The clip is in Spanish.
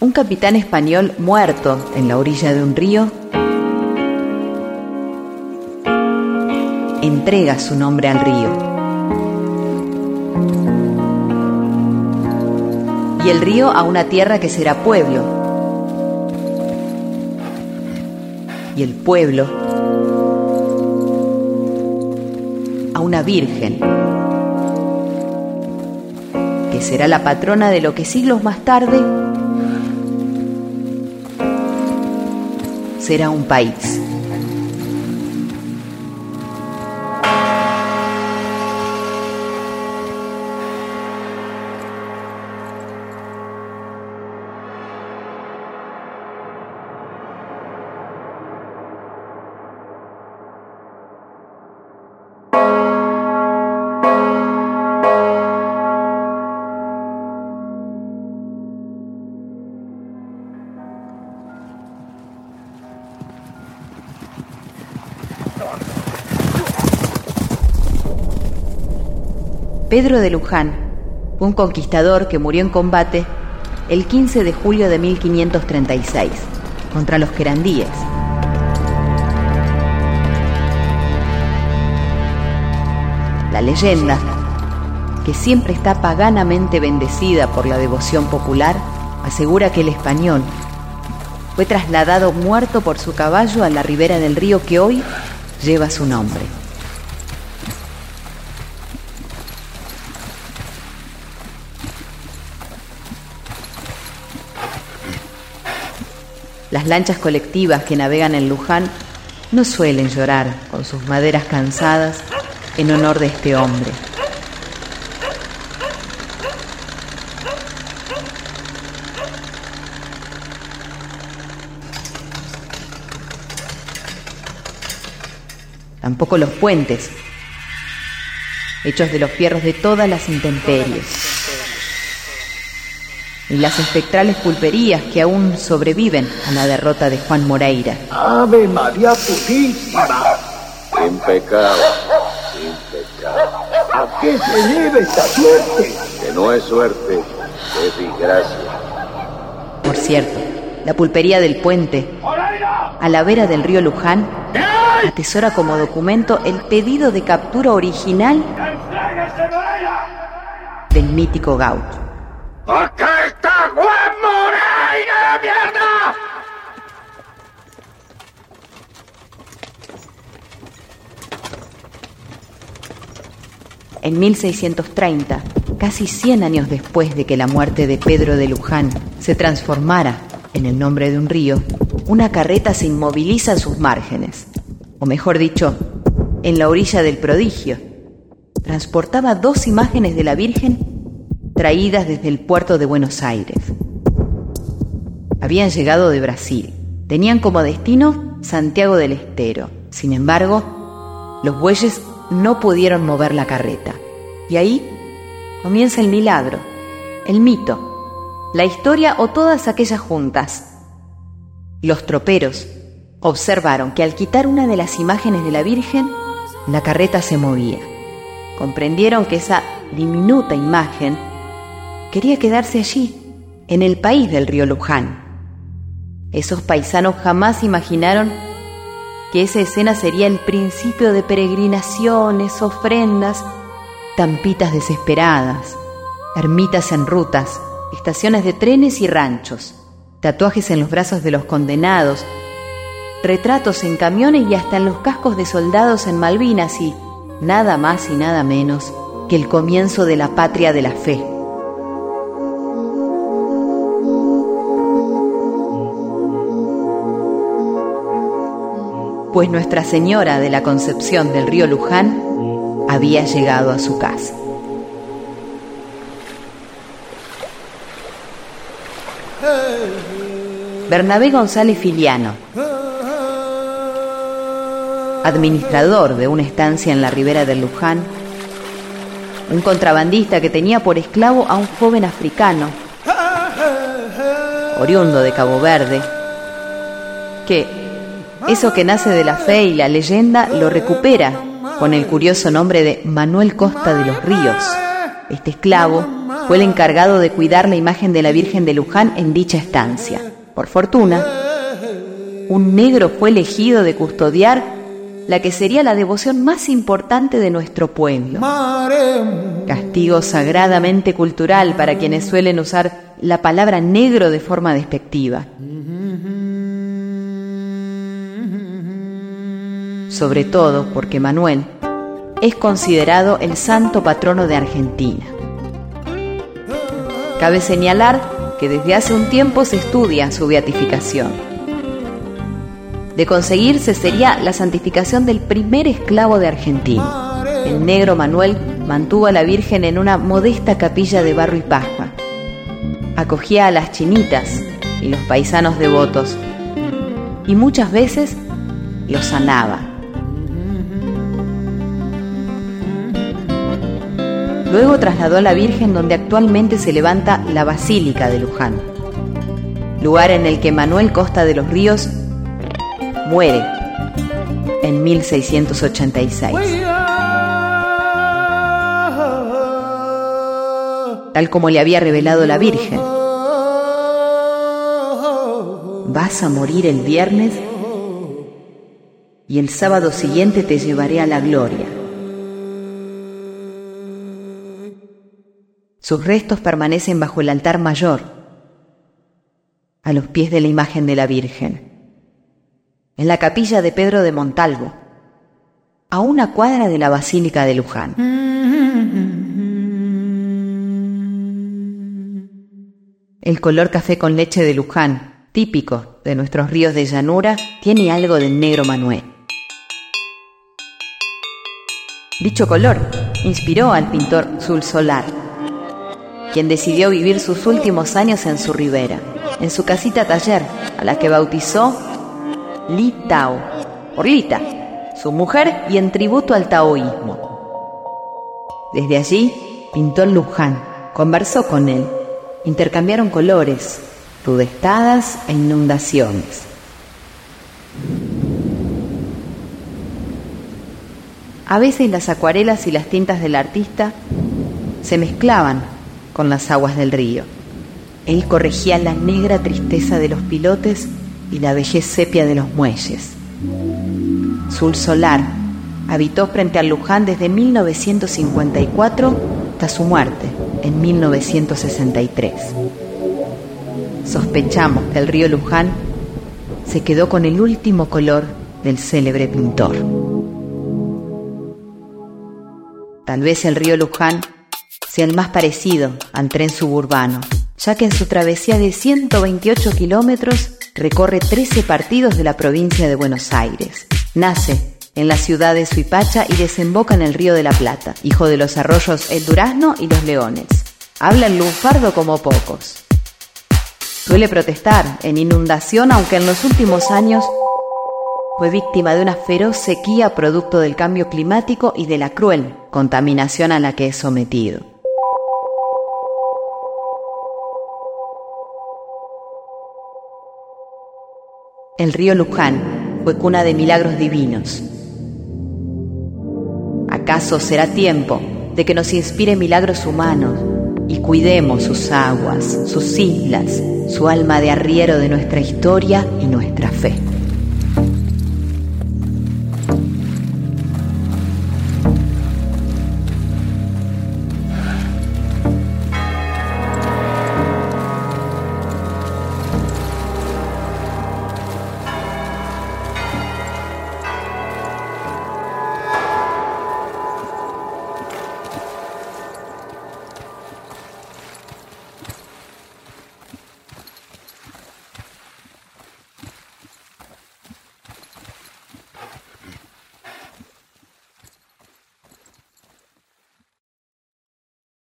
un capitán español muerto en la orilla de un río entrega su nombre al río. Y el río a una tierra que será pueblo. Y el pueblo a una virgen, que será la patrona de lo que siglos más tarde será un país. Pedro de Luján, un conquistador que murió en combate el 15 de julio de 1536 contra los querandíes. La leyenda, que siempre está paganamente bendecida por la devoción popular, asegura que el español fue trasladado muerto por su caballo a la ribera del río que hoy lleva su nombre. Las lanchas colectivas que navegan en Luján no suelen llorar con sus maderas cansadas en honor de este hombre. Tampoco los puentes, hechos de los fierros de todas las intemperies y las espectrales pulperías que aún sobreviven a la derrota de Juan Moreira. ¡Ave María Purísima! Impecable, impecable. ¿A qué se debe esta suerte? Que no es suerte, es desgracia. Por cierto, la pulpería del puente, a la vera del río Luján, atesora como documento el pedido de captura original del mítico gaucho. ¡Acá está Juan Moreira, mierda! En 1630, casi 100 años después de que la muerte de Pedro de Luján se transformara en el nombre de un río, una carreta se inmoviliza en sus márgenes, o mejor dicho, en la orilla del prodigio. Transportaba dos imágenes de la Virgen traídas desde el puerto de Buenos Aires. Habían llegado de Brasil. Tenían como destino Santiago del Estero. Sin embargo, los bueyes no pudieron mover la carreta. Y ahí comienza el milagro, el mito, la historia o todas aquellas juntas. Los troperos observaron que al quitar una de las imágenes de la Virgen, la carreta se movía. Comprendieron que esa diminuta imagen quería quedarse allí, en el país del río Luján. Esos paisanos jamás imaginaron que esa escena sería el principio de peregrinaciones, ofrendas, tampitas desesperadas, ermitas en rutas, estaciones de trenes y ranchos, tatuajes en los brazos de los condenados, retratos en camiones y hasta en los cascos de soldados en Malvinas y nada más y nada menos que el comienzo de la patria de la fe. Pues Nuestra Señora de la Concepción del río Luján había llegado a su casa. Bernabé González Filiano, administrador de una estancia en la ribera del Luján, un contrabandista que tenía por esclavo a un joven africano, oriundo de Cabo Verde, que eso que nace de la fe y la leyenda lo recupera con el curioso nombre de Manuel Costa de los Ríos. Este esclavo fue el encargado de cuidar la imagen de la Virgen de Luján en dicha estancia. Por fortuna, un negro fue elegido de custodiar la que sería la devoción más importante de nuestro pueblo. Castigo sagradamente cultural para quienes suelen usar la palabra negro de forma despectiva. Sobre todo porque Manuel es considerado el santo patrono de Argentina. Cabe señalar que desde hace un tiempo se estudia su beatificación. De conseguirse sería la santificación del primer esclavo de Argentina. El negro Manuel mantuvo a la Virgen en una modesta capilla de barro y paja. Acogía a las chinitas y los paisanos devotos y muchas veces los sanaba. Luego trasladó a la Virgen donde actualmente se levanta la Basílica de Luján, lugar en el que Manuel Costa de los Ríos muere en 1686. Tal como le había revelado la Virgen. Vas a morir el viernes y el sábado siguiente te llevaré a la gloria. Sus restos permanecen bajo el altar mayor, a los pies de la imagen de la Virgen, en la capilla de Pedro de Montalvo, a una cuadra de la Basílica de Luján. El color café con leche de Luján, típico de nuestros ríos de llanura, tiene algo del negro Manuel. Dicho color inspiró al pintor Sul Solar quien decidió vivir sus últimos años en su ribera, en su casita taller, a la que bautizó Li Tao, por Lita, su mujer y en tributo al taoísmo. Desde allí pintó el Luján, conversó con él, intercambiaron colores, rudestadas e inundaciones. A veces las acuarelas y las tintas del artista se mezclaban con las aguas del río. Él corregía la negra tristeza de los pilotes y la vejez sepia de los muelles. Sul Solar habitó frente al Luján desde 1954 hasta su muerte en 1963. Sospechamos que el río Luján se quedó con el último color del célebre pintor. Tal vez el río Luján sea el más parecido al tren suburbano, ya que en su travesía de 128 kilómetros recorre 13 partidos de la provincia de Buenos Aires. Nace en la ciudad de Suipacha y desemboca en el río de la Plata, hijo de los arroyos El Durazno y Los Leones. Habla el lunfardo como pocos. Suele protestar en inundación, aunque en los últimos años fue víctima de una feroz sequía producto del cambio climático y de la cruel contaminación a la que es sometido. El río Luján fue cuna de milagros divinos. ¿Acaso será tiempo de que nos inspire milagros humanos y cuidemos sus aguas, sus islas, su alma de arriero de nuestra historia y nuestra fe?